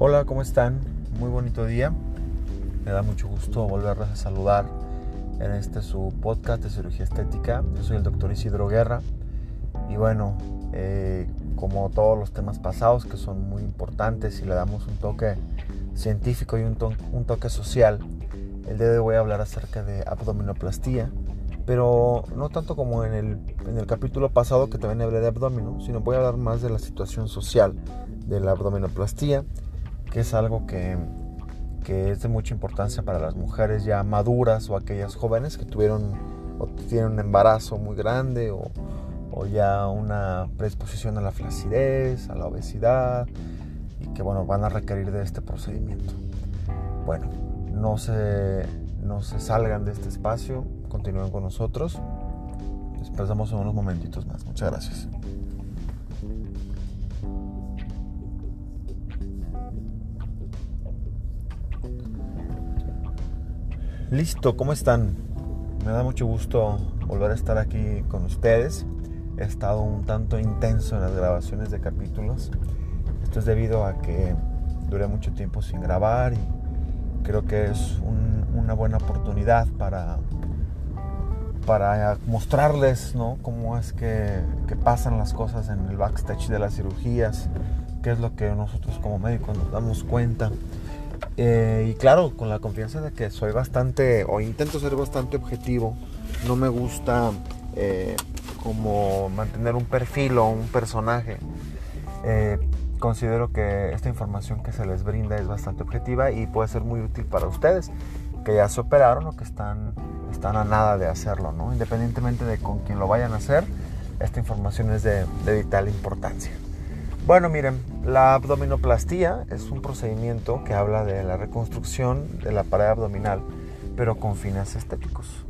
Hola, ¿cómo están? Muy bonito día. Me da mucho gusto volverles a saludar en este su podcast de cirugía estética. Yo soy el doctor Isidro Guerra y bueno, eh, como todos los temas pasados que son muy importantes y le damos un toque científico y un, un toque social, el día de hoy voy a hablar acerca de abdominoplastía, pero no tanto como en el, en el capítulo pasado que también hablé de abdomino, sino voy a hablar más de la situación social de la abdominoplastía que es algo que, es de mucha importancia para las mujeres ya maduras o aquellas jóvenes que tuvieron o tienen un embarazo muy grande o, ya una predisposición a la flacidez, a la obesidad y que bueno, van a requerir de este procedimiento. Bueno, no se, no se salgan de este espacio, continúen con nosotros. Les en unos momentitos más. Muchas gracias. Listo, ¿cómo están? Me da mucho gusto volver a estar aquí con ustedes. He estado un tanto intenso en las grabaciones de capítulos. Esto es debido a que duré mucho tiempo sin grabar y creo que es una buena oportunidad para, para mostrarles ¿no? cómo es que, que pasan las cosas en el backstage de las cirugías, qué es lo que nosotros como médicos nos damos cuenta eh, y claro, con la confianza de que soy bastante, o intento ser bastante objetivo, no me gusta eh, como mantener un perfil o un personaje. Eh, considero que esta información que se les brinda es bastante objetiva y puede ser muy útil para ustedes que ya se operaron o que están, están a nada de hacerlo, ¿no? Independientemente de con quién lo vayan a hacer, esta información es de vital importancia. Bueno, miren, la abdominoplastía es un procedimiento que habla de la reconstrucción de la pared abdominal, pero con fines estéticos.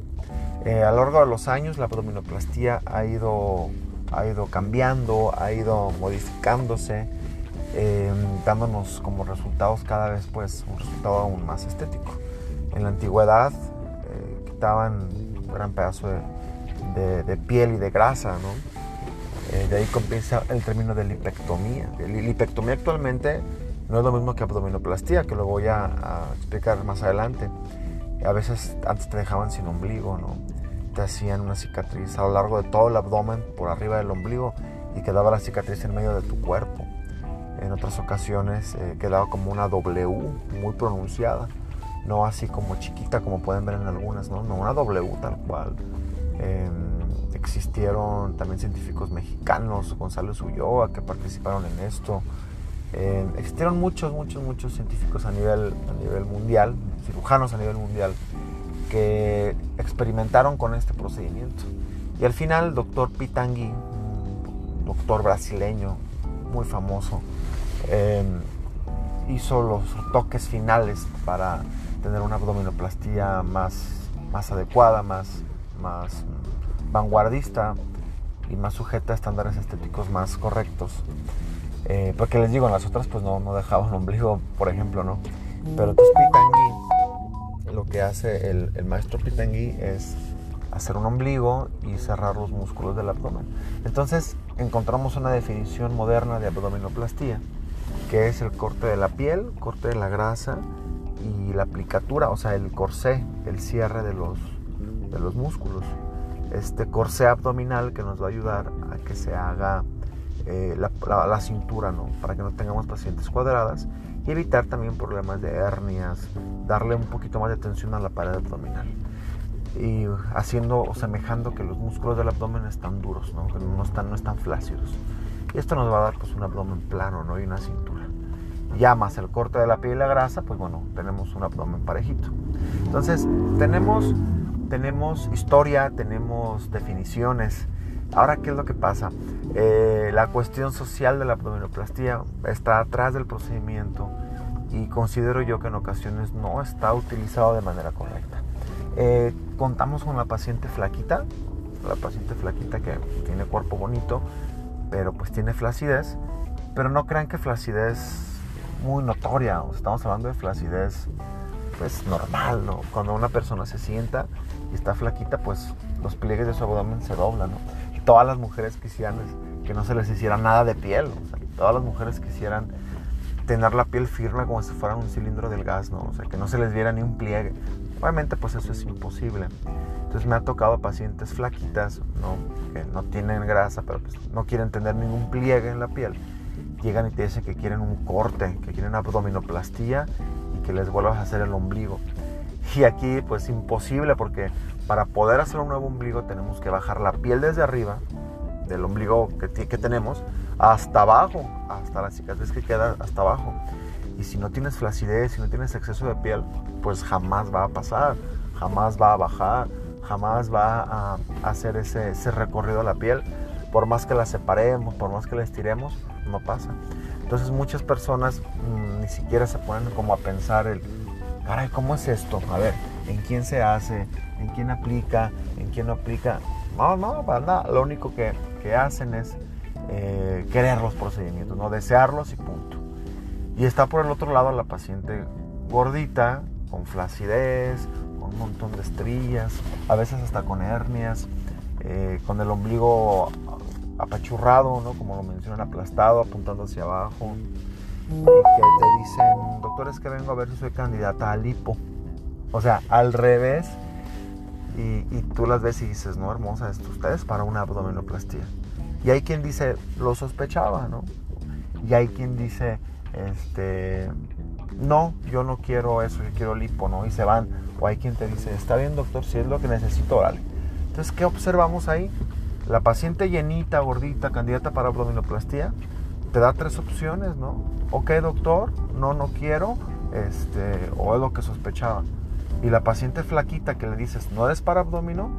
Eh, a lo largo de los años, la abdominoplastía ha ido, ha ido cambiando, ha ido modificándose, eh, dándonos como resultados cada vez pues, un resultado aún más estético. En la antigüedad eh, quitaban un gran pedazo de, de piel y de grasa, ¿no? Eh, de ahí comienza el término de lipectomía. Lipectomía actualmente no es lo mismo que abdominoplastía, que lo voy a, explicar más adelante. A veces antes te dejaban sin ombligo, ¿no? Te hacían una cicatriz a lo largo de todo el abdomen, por arriba del ombligo, y quedaba la cicatriz en medio de tu cuerpo. En otras ocasiones eh, quedaba como una W muy pronunciada, no así como chiquita como pueden ver en algunas, ¿no? No, una W tal cual. Em, existieron también científicos mexicanos, Gonzalo Ulloa, que participaron en esto. Eh, existieron muchos, muchos, muchos científicos a nivel, a nivel mundial, cirujanos a nivel mundial, que experimentaron con este procedimiento. Y al final, el doctor Pitangui, doctor brasileño muy famoso, eh, hizo los toques finales para tener una abdominoplastía más, más adecuada, más, más vanguardista y más sujeta a estándares estéticos más correctos. Eh, porque les digo, en las otras pues no, no dejaban ombligo, por ejemplo, ¿no? Pero entonces Pitangui, lo que hace el, el maestro Pitangui es hacer un ombligo y cerrar los músculos del abdomen. Entonces encontramos una definición moderna de abdominoplastía, que es el corte de la piel, corte de la grasa y la aplicatura, o sea, el corsé, el cierre de los, de los músculos este corsé abdominal que nos va a ayudar a que se haga eh, la, cintura, ¿no? Para que no tengamos pacientes cuadradas y evitar también problemas de hernias, darle un poquito más de tensión a la pared abdominal y haciendo o semejando que los músculos del abdomen están duros, ¿no? Que no están, no están flácidos. Y esto nos va a dar pues un abdomen plano, ¿no? Y una cintura. Ya más el corte de la piel y la grasa, pues bueno, tenemos un abdomen parejito. Entonces, tenemos tenemos historia, tenemos definiciones. Ahora, ¿qué es lo que pasa? Eh, la cuestión social de la abdominoplastía está atrás del procedimiento y considero yo que en ocasiones no está utilizado de manera correcta. Eh, contamos con la paciente flaquita, la paciente flaquita que tiene cuerpo bonito, pero pues tiene flacidez, pero no crean que flacidez muy notoria, estamos hablando de flacidez pues normal, ¿no? Cuando una persona se sienta y está flaquita, pues los pliegues de su abdomen se doblan. Y todas las mujeres quisieran que no se les hiciera nada de piel, todas las mujeres quisieran tener la piel firme como si fuera un cilindro del gas, ¿no? O sea, que no se les viera ni un pliegue. Obviamente, pues eso es imposible. Entonces me ha tocado pacientes flaquitas, ¿no? Que no tienen grasa, pero pues no quieren tener ningún pliegue en la piel. Llegan y te dicen que quieren un corte, que quieren abdominoplastía y que les vuelvas a hacer el ombligo. Y aquí pues imposible porque para poder hacer un nuevo ombligo tenemos que bajar la piel desde arriba, del ombligo que, que tenemos, hasta abajo, hasta la cicatriz que queda hasta abajo. Y si no tienes flacidez, si no tienes exceso de piel, pues jamás va a pasar, jamás va a bajar, jamás va a hacer ese, ese recorrido a la piel. Por más que la separemos, por más que la estiremos, no pasa. Entonces muchas personas mm, ni siquiera se ponen como a pensar el, caray, ¿cómo es esto? A ver, ¿en quién se hace? ¿En quién aplica? ¿En quién no aplica? No, no, para nada. Lo único que, que hacen es eh, querer los procedimientos, no desearlos y punto. Y está por el otro lado la paciente gordita, con flacidez, con un montón de estrías, a veces hasta con hernias, eh, con el ombligo apachurrado, ¿no? como lo mencionan, aplastado, apuntando hacia abajo. Y que te dicen, doctor, es que vengo a ver si soy candidata a lipo. O sea, al revés. Y, y tú las ves y dices, no, hermosa, esto ustedes para una abdominoplastía. Y hay quien dice, lo sospechaba, ¿no? Y hay quien dice, este, no, yo no quiero eso, yo quiero lipo, ¿no? Y se van. O hay quien te dice, está bien doctor, si es lo que necesito, órale. Entonces, ¿qué observamos ahí? La paciente llenita, gordita, candidata para abdominoplastía, te da tres opciones, ¿no? Ok, doctor, no, no quiero, este, o es lo que sospechaba. Y la paciente flaquita que le dices, no es para abdomino,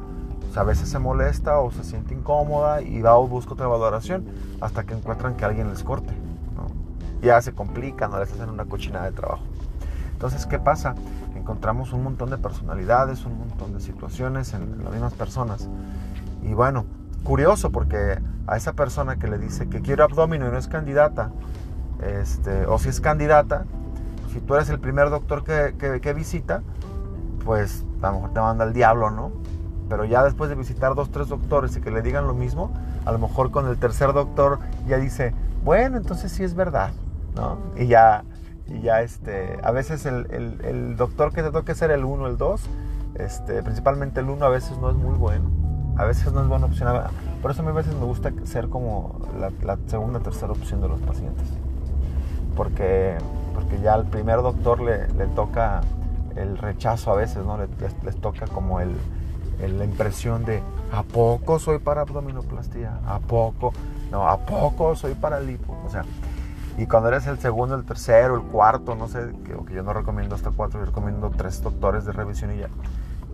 a veces se molesta o se siente incómoda y va o busca otra valoración hasta que encuentran que alguien les corte. Ya se complica, no les hacen una cochinada de trabajo. Entonces, ¿qué pasa? Encontramos un montón de personalidades, un montón de situaciones en las mismas personas. Y bueno, curioso porque a esa persona que le dice que quiere abdomen y no es candidata, este, o si es candidata, si tú eres el primer doctor que, que, visita, pues a lo mejor te manda el diablo, ¿no? pero ya después de visitar dos, tres doctores y que le digan lo mismo, a lo mejor con el tercer doctor ya dice, bueno, entonces sí es verdad, ¿no? Y ya, y ya este, a veces el, el, doctor que te toque ser el uno, el dos, este, principalmente el uno a veces no es muy bueno, a veces no es buena opción, por eso a mí a veces me gusta ser como la, la segunda, tercera opción de los pacientes, porque, porque ya al primer doctor le, le toca el rechazo a veces, ¿no? Les, les toca como el la impresión de ¿a poco soy para abdominoplastía? ¿A poco? No, ¿a poco soy para lipo? O sea, y cuando eres el segundo, el tercero, el cuarto, no sé, que, yo no recomiendo hasta cuatro, yo recomiendo tres doctores de revisión y ya,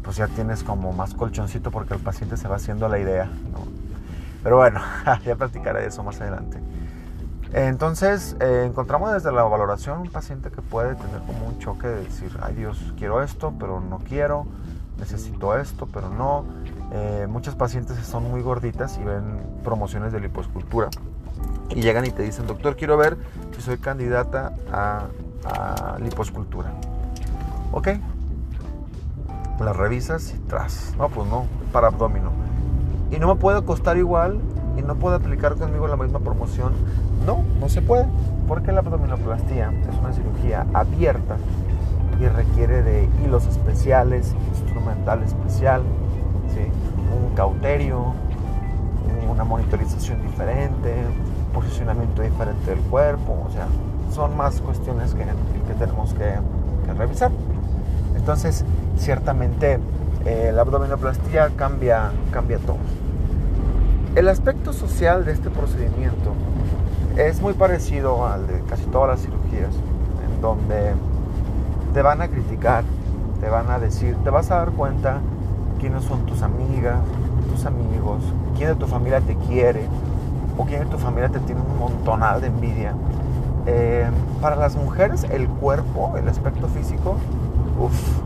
pues ya tienes como más colchoncito porque el paciente se va haciendo la idea, ¿no? Pero bueno, ya platicaré de eso más adelante. Entonces, eh, encontramos desde la valoración un paciente que puede tener como un choque de decir, ay Dios, quiero esto, pero no quiero, necesito esto, pero no. Eh, muchas pacientes son muy gorditas y ven promociones de liposcultura y llegan y te dicen, doctor, quiero ver si soy candidata a, a liposcultura. Ok, la revisas y tras. No, pues no, para abdomino. Y no me puede costar igual y no puede aplicar conmigo la misma promoción. No, no se puede, porque la abdominoplastía es una cirugía abierta y requiere de hilos especiales, instrumental especial, un cauterio, una monitorización diferente, posicionamiento diferente del cuerpo, o sea, son más cuestiones que, que tenemos que, revisar. Entonces, ciertamente eh, la abdominoplastía cambia, cambia todo. El aspecto social de este procedimiento es muy parecido al de casi todas las cirugías, en donde te van a criticar, te van a decir, te vas a dar cuenta quiénes son tus amigas, tus amigos, quién de tu familia te quiere o quién de tu familia te tiene un montonal de envidia. Eh, para las mujeres el cuerpo, el aspecto físico, uff,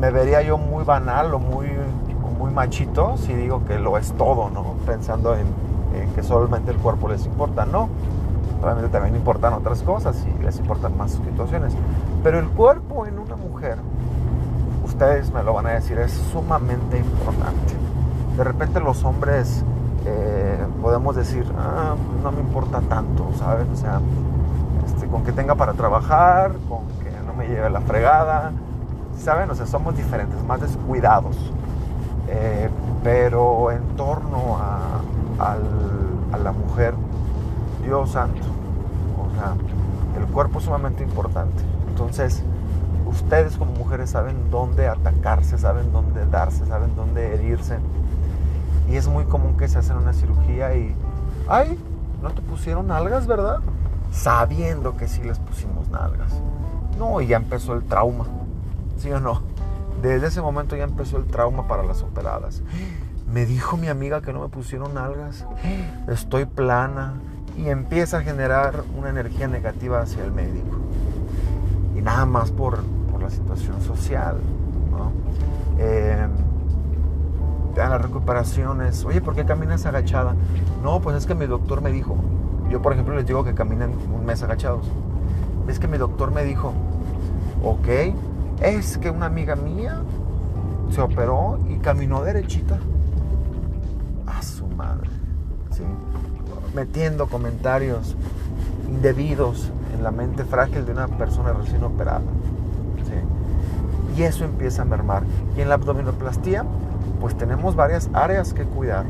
me vería yo muy banal o muy, muy machito si digo que lo es todo, ¿no? Pensando en, en que solamente el cuerpo les importa, no Obviamente también importan otras cosas y les importan más situaciones. Pero el cuerpo en una mujer, ustedes me lo van a decir, es sumamente importante. De repente los hombres eh, podemos decir, ah, no me importa tanto, ¿sabes? O sea, este, con que tenga para trabajar, con que no me lleve la fregada, ¿saben? O sea, somos diferentes, más descuidados. Eh, pero en torno a, la mujer, Dios santo, o sea, el cuerpo es sumamente importante. Entonces, ustedes como mujeres saben dónde atacarse, saben dónde darse, saben dónde herirse. Y es muy común que se hacen una cirugía y, ay, no te pusieron algas, ¿verdad? Sabiendo que sí les pusimos nalgas. No, y ya empezó el trauma. ¿Sí o no? Desde ese momento ya empezó el trauma para las operadas. Me dijo mi amiga que no me pusieron algas. Estoy plana. Y empieza a generar una energía negativa hacia el médico. Y nada más por, la situación social. ¿no? Eh, las recuperaciones, oye, ¿por qué caminas agachada? No, pues es que mi doctor me dijo, yo por ejemplo les digo que caminen un mes agachados. Es que mi doctor me dijo, ok, es que una amiga mía se operó y caminó derechita. A su madre. ¿sí? Metiendo comentarios indebidos en la mente frágil de una persona recién operada. ¿sí? Y eso empieza a mermar. Y en la abdominoplastía, pues tenemos varias áreas que cuidar,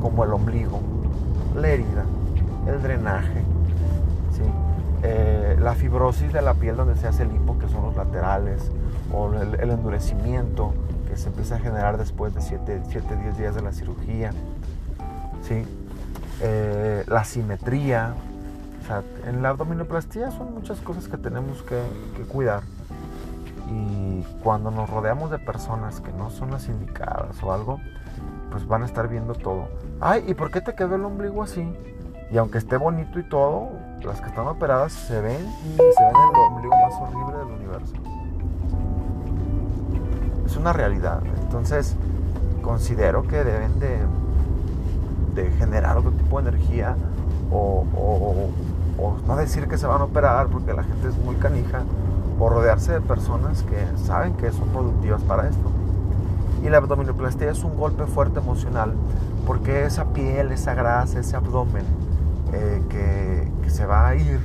como el ombligo, la herida, el drenaje, ¿sí? Eh, la fibrosis de la piel donde se hace el hipo, que son los laterales, o el, endurecimiento que se empieza a generar después de 7, 10 días de la cirugía, ¿sí? Eh, la simetría. En la abdominoplastía son muchas cosas que tenemos que, que cuidar. Y cuando nos rodeamos de personas que no son las indicadas o algo, pues van a estar viendo todo. Ay, ¿y por qué te quedó el ombligo así? Y aunque esté bonito y todo, las que están operadas se ven y se ven el ombligo más horrible del universo. Es una realidad. Entonces, considero que deben de, de generar otro tipo de energía o, o, no decir que se van a operar porque la gente es muy canija o rodearse de personas que saben que son productivas para esto. Y la abdominoplastia es un golpe fuerte emocional porque esa piel, esa grasa, ese abdomen eh, que, se va a ir,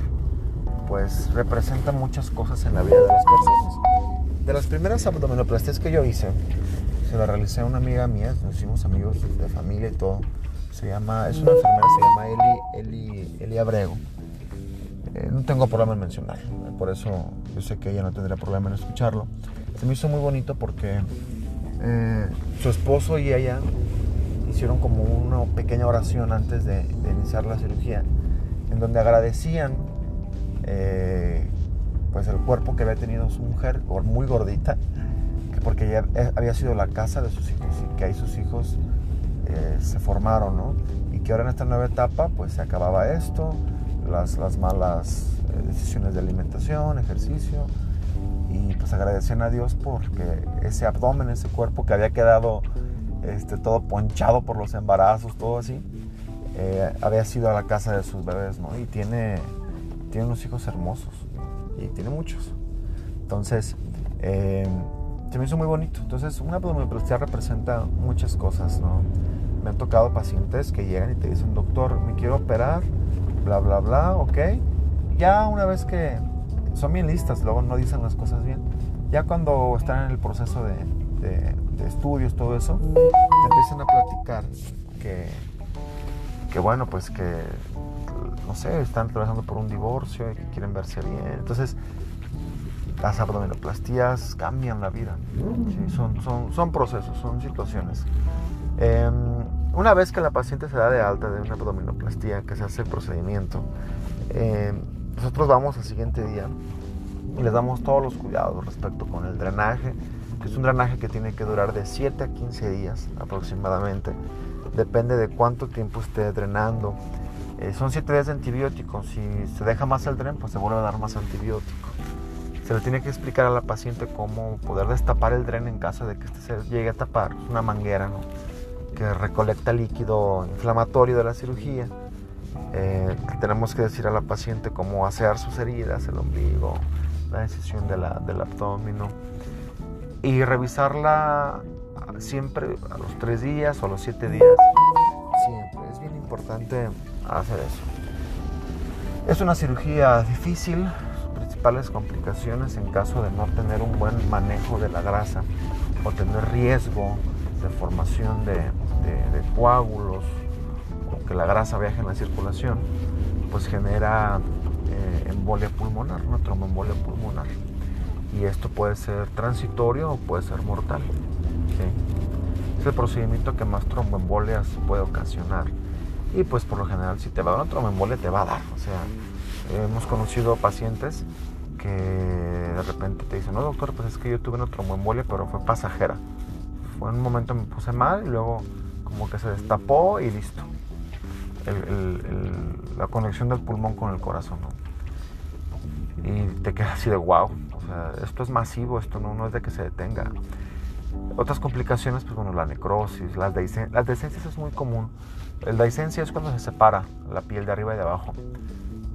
pues representa muchas cosas en la vida de las personas. De las primeras abdominoplastias que yo hice, se la realicé a una amiga mía, nos hicimos amigos de familia y todo. Se llama, es una enfermera, se llama Eli, Eli, Eli Abrego. Eh, no tengo problema en mencionarlo, por eso yo sé que ella no tendría problema en escucharlo. Se me hizo muy bonito porque eh, su esposo y ella hicieron como una pequeña oración antes de, iniciar la cirugía, en donde agradecían eh, pues el cuerpo que había tenido su mujer, muy gordita, porque ya había sido la casa de sus hijos y que ahí sus hijos eh, se formaron, ¿no? Y que ahora en esta nueva etapa pues se acababa esto, las, las malas eh, decisiones de alimentación, ejercicio, y pues agradecían a Dios porque ese abdomen, ese cuerpo que había quedado este, todo ponchado por los embarazos, todo así, eh, había sido a la casa de sus bebés, ¿no? Y tiene, tiene unos hijos hermosos, y tiene muchos. Entonces, eh, se me hizo muy bonito. Entonces, una abdominoplastia representa muchas cosas, ¿no? Me han tocado pacientes que llegan y te dicen, doctor, me quiero operar, bla, bla, bla, ok. Ya una vez que son bien listas, luego no dicen las cosas bien. Ya cuando están en el proceso de, de, estudios, todo eso, te empiezan a platicar que, que, bueno, pues que, no sé, están trabajando por un divorcio y que quieren verse bien. Entonces, las abdominoplastías cambian la vida. son, son, son, procesos, son situaciones. Em, una vez que la paciente se da de alta de una abdominoplastía, que se hace el procedimiento, em, nosotros vamos al siguiente día y les damos todos los cuidados respecto con el drenaje, es un drenaje que tiene que durar de 7 a 15 días aproximadamente. Depende de cuánto tiempo esté drenando. Eh, son 7 días de antibióticos. Si se deja más el dren, pues se vuelve a dar más antibiótico. Se le tiene que explicar a la paciente cómo poder destapar el dren en caso de que este se llegue a tapar. Es una manguera que recolecta líquido inflamatorio de la cirugía. Eh, tenemos que decir a la paciente cómo asear sus heridas, el ombligo, la decisión de la, del abdomen y revisarla siempre a los tres días o a los siete días. Siempre, es bien importante hacer eso. Es una cirugía difícil, principales complicaciones en caso de no tener un buen manejo de la grasa o tener riesgo de formación de, coágulos o que la grasa viaje en la circulación, pues genera eh, embolia pulmonar, una tromboembolia pulmonar. Y esto puede ser transitorio o puede ser mortal. Es el procedimiento que más tromboembolias puede ocasionar. Y pues por lo general si te va a dar una tromboembolia te va a dar. O sea, hemos conocido pacientes que de repente te dicen, no doctor, pues es que yo tuve una tromboembolia pero fue pasajera. Fue en un momento me puse mal y luego como que se destapó y listo. la conexión del pulmón con el corazón. Y te quedas así de wow. Esto es masivo, esto no, es de que se detenga. Otras complicaciones, pues bueno, la necrosis, las, las dehiscencias es muy común. El dehiscencia es cuando se separa la piel de arriba y de abajo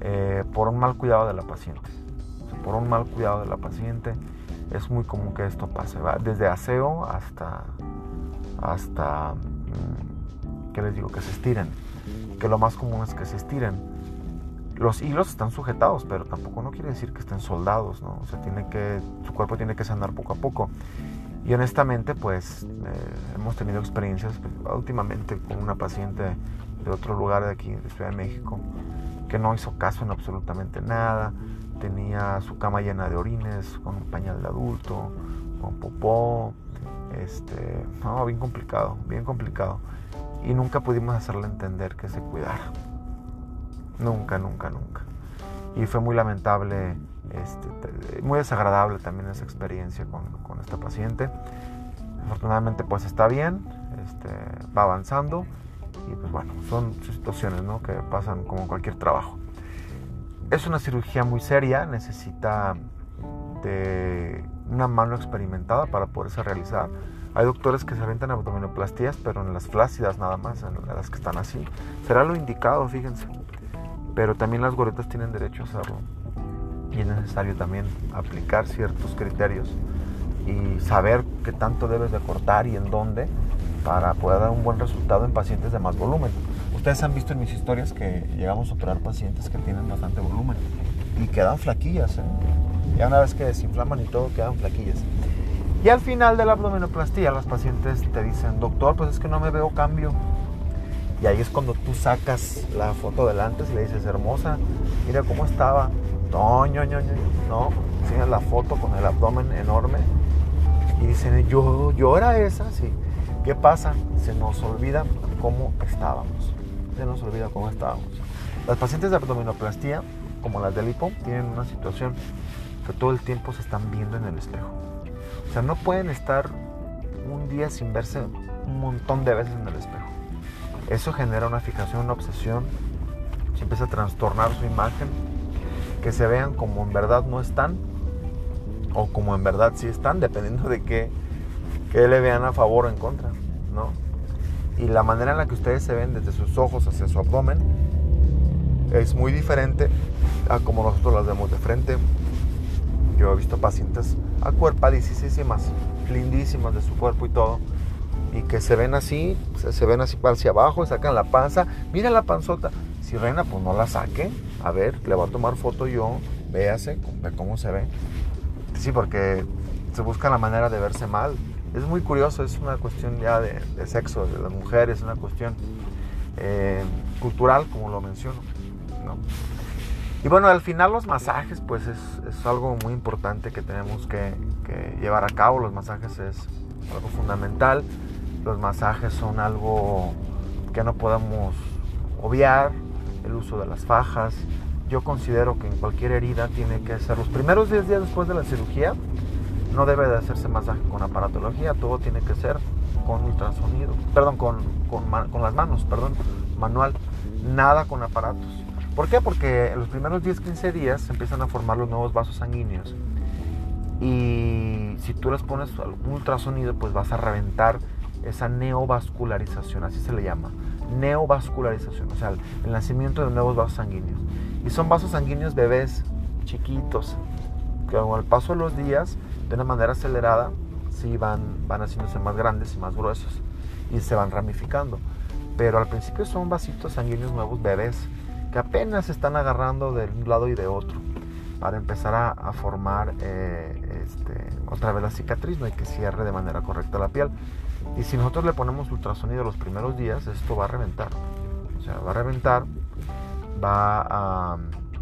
eh, por un mal cuidado de la paciente. por un mal cuidado de la paciente es muy común que esto pase, ¿va? desde aseo hasta, hasta, mm, ¿qué les digo? Que se estiren. Que lo más común es que se estiren. Los hilos están sujetados, pero tampoco no quiere decir que estén soldados, ¿no? O sea, tiene que, su cuerpo tiene que sanar poco a poco. Y honestamente, pues eh, hemos tenido experiencias pues, últimamente con una paciente de otro lugar de aquí, de Ciudad de México, que no hizo caso en absolutamente nada, tenía su cama llena de orines, con un pañal de adulto, con popó, este, no, bien complicado, bien complicado. Y nunca pudimos hacerle entender que se cuidara. Nunca, nunca, nunca. Y fue muy lamentable, este, muy desagradable también esa experiencia con, con, esta paciente. Afortunadamente pues está bien, este, va avanzando y pues bueno, son situaciones ¿no? que pasan como cualquier trabajo. Es una cirugía muy seria, necesita de una mano experimentada para poderse realizar. Hay doctores que se aventan abdominoplastías, pero en las flácidas nada más, en las que están así. Será lo indicado, fíjense. Pero también las goretas tienen derecho a hacerlo. Y es necesario también aplicar ciertos criterios y saber qué tanto debes de cortar y en dónde para poder dar un buen resultado en pacientes de más volumen. Ustedes han visto en mis historias que llegamos a operar pacientes que tienen bastante volumen y quedan flaquillas. ¿eh? Ya una vez que desinflaman y todo, quedan flaquillas. Y al final de la abdominoplastía, los pacientes te dicen, doctor, pues es que no me veo cambio. Y ahí es cuando tú sacas la foto delante y le dices, hermosa, mira cómo estaba. No, no, no, no. Enseñas la foto con el abdomen enorme y dicen, yo, yo era esa, sí. ¿Qué pasa? Se nos olvida cómo estábamos se nos olvida cómo estábamos. Las pacientes de abdominoplastía, como las de lipo, tienen una situación que todo el tiempo se están viendo en el espejo. O sea, no pueden estar un día sin verse un montón de veces en el espejo. Eso genera una fijación, una obsesión. Se empieza a trastornar su imagen. Que se vean como en verdad no están o como en verdad sí están, dependiendo de qué, qué le vean a favor o en contra, ¿no? y la manera en la que ustedes se ven desde sus ojos hacia su abdomen es muy diferente a como nosotros las vemos de frente. Yo he visto pacientes acuerpadísimas, lindísimas de su cuerpo y todo, y que se ven así, se, ven así hacia abajo, sacan la panza, mira la panzota. Si reina, pues no la saque, a ver, le voy a tomar foto yo, véase, ve cómo se ve. Sí, porque se busca la manera de verse mal es muy curioso, es una cuestión ya de, sexo de las mujeres, es una cuestión eh, cultural, como lo menciono. Y bueno, al final los masajes, pues es, algo muy importante que tenemos que, llevar a cabo. Los masajes es algo fundamental. Los masajes son algo que no podemos obviar. El uso de las fajas. Yo considero que en cualquier herida tiene que ser los primeros 10 días después de la cirugía no debe de hacerse masaje con aparatología, todo tiene que ser con ultrasonido, perdón, con, con, las manos, perdón, manual, nada con aparatos. ¿Por qué? Porque en los primeros 10-15 días se empiezan a formar los nuevos vasos sanguíneos y si tú les pones un ultrasonido, pues vas a reventar esa neovascularización, así se le llama, neovascularización, o sea, el nacimiento de nuevos vasos sanguíneos. Y son vasos sanguíneos bebés chiquitos, que con el paso de los días de una manera acelerada, sí van, van haciéndose más grandes y más gruesos y se van ramificando. Pero al principio son vasitos sanguíneos nuevos, bebés, que apenas están agarrando de un lado y de otro para empezar a, formar eh, este, otra vez la cicatriz ¿no? y que cierre de manera correcta la piel. Y si nosotros le ponemos ultrasonido los primeros días, esto va a reventar. O sea, va a reventar, va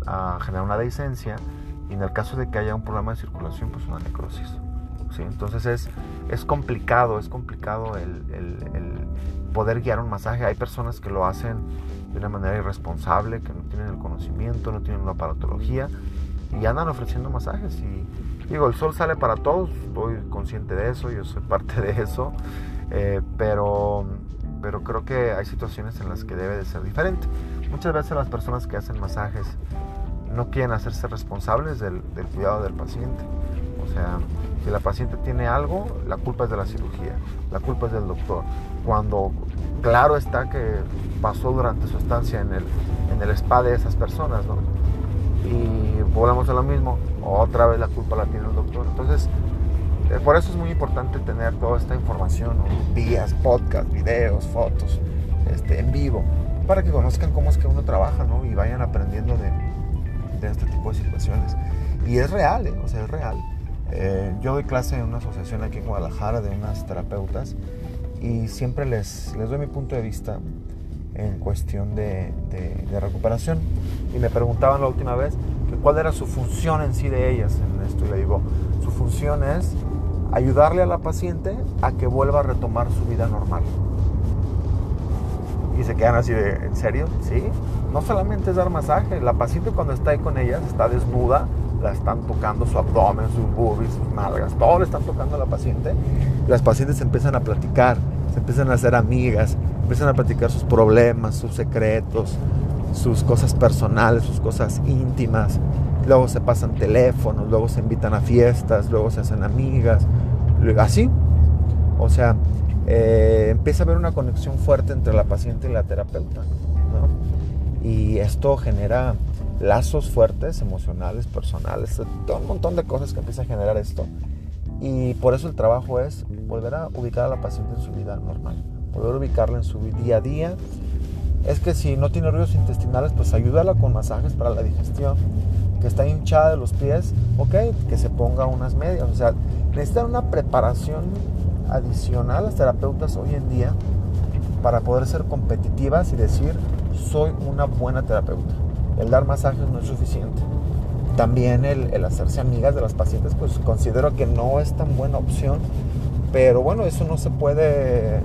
a, generar una dehiscencia y en el caso de que haya un problema de circulación, pues una necrosis. ¿sí? Entonces es, es complicado, es complicado el, el poder guiar un masaje. Hay personas que lo hacen de una manera irresponsable, que no tienen el conocimiento, no tienen la aparatología y andan ofreciendo masajes. Y digo, el sol sale para todos, estoy consciente de eso, yo soy parte de eso, eh, pero, pero creo que hay situaciones en las que debe de ser diferente. Muchas veces las personas que hacen masajes no quieren hacerse responsables del, del cuidado del paciente. O sea, si la paciente tiene algo, la culpa es de la cirugía, la culpa es del doctor. Cuando claro está que pasó durante su estancia en el, en el spa de esas personas, ¿no? Y volvemos a lo mismo, otra vez la culpa la tiene el doctor. Entonces, eh, por eso es muy importante tener toda esta información, ¿no? vías, podcast, videos, fotos, este, en vivo, para que conozcan cómo es que uno trabaja, ¿no? Y vayan aprendiendo de, de este tipo de situaciones. Y es real, ¿eh? o sea, es real. Eh, yo doy clase en una asociación aquí en Guadalajara de unas terapeutas y siempre les, les doy mi punto de vista en cuestión de, de, recuperación. Y me preguntaban la última vez que cuál era su función en sí de ellas en esto. Y le digo, su función es ayudarle a la paciente a que vuelva a retomar su vida normal. Y se quedan así de, ¿en serio? Sí. No solamente es dar masaje, la paciente cuando está ahí con ellas está desnuda, la están tocando su abdomen, sus boobies, sus nalgas, todo le están tocando a la paciente. Las pacientes empiezan a platicar, se empiezan a hacer amigas, empiezan a platicar sus problemas, sus secretos, sus cosas personales, sus cosas íntimas. Luego se pasan teléfonos, luego se invitan a fiestas, luego se hacen amigas, así. O sea, eh, empieza a haber una conexión fuerte entre la paciente y la terapeuta. Y esto genera lazos fuertes, emocionales, personales, todo un montón de cosas que empieza a generar esto. Y por eso el trabajo es volver a ubicar a la paciente en su vida normal, volver a ubicarla en su día a día. Es que si no tiene ruidos intestinales, pues ayúdala con masajes para la digestión. Que está hinchada de los pies, ok, que se ponga unas medias. O sea, necesitan una preparación adicional las terapeutas hoy en día para poder ser competitivas y decir, soy una buena terapeuta el dar masajes no es suficiente. También el, hacerse amigas de las pacientes, pues considero que no es tan buena opción. Pero bueno, eso no se puede,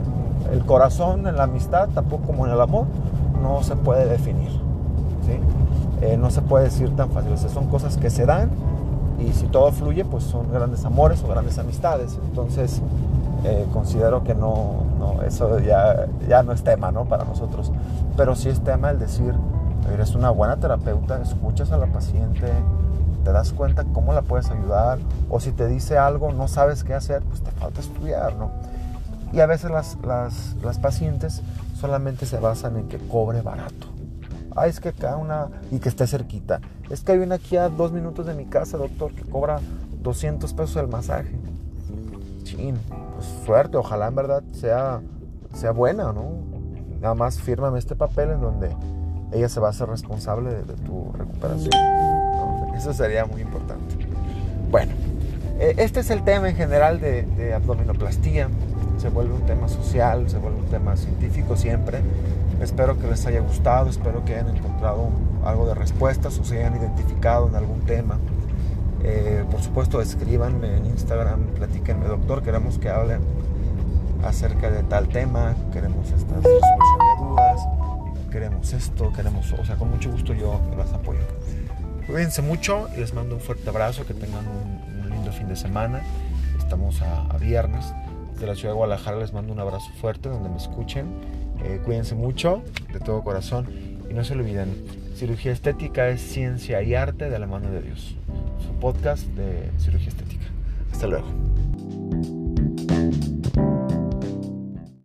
el corazón en la amistad, tampoco como en el amor, no se puede definir. Eh, no se puede decir tan fácil. O son cosas que se dan y si todo fluye, pues son grandes amores o grandes amistades. Entonces, eh, considero que no, no, eso ya, ya no es tema ¿no? para nosotros. Pero sí es tema el decir, eres una buena terapeuta, escuchas a la paciente, te das cuenta cómo la puedes ayudar, o si te dice algo, no sabes qué hacer, pues te falta estudiar, ¿no? Y a veces las, las, las pacientes solamente se basan en que cobre barato. Ah, es que acá una, y que esté cerquita. Es que hay una aquí a dos minutos de mi casa, doctor, que cobra 200 pesos el masaje. Chin, pues suerte, ojalá en verdad sea, sea buena, ¿no? Nada más fírmame este papel en donde ella se va a hacer responsable de, tu recuperación. Eso sería muy importante. Bueno, e, este es el tema en general de, de abdominoplastía. Se vuelve un tema social, se vuelve un tema científico siempre. Espero que les haya gustado, espero que hayan encontrado algo de respuestas o se hayan identificado en algún tema. Eh, por supuesto, escríbanme en Instagram, platíquenme, doctor, queremos que hablen acerca de tal tema, queremos esta resolución de dudas queremos esto, queremos, o sea, con mucho gusto yo las apoyo. Cuídense mucho y les mando un fuerte abrazo, que tengan un, lindo fin de semana. Estamos a, viernes. De la ciudad de Guadalajara les mando un abrazo fuerte donde me escuchen. Eh, cuídense mucho, de todo corazón. Y no se olviden, cirugía estética es ciencia y arte de la mano de Dios. Su podcast de cirugía estética. Hasta luego.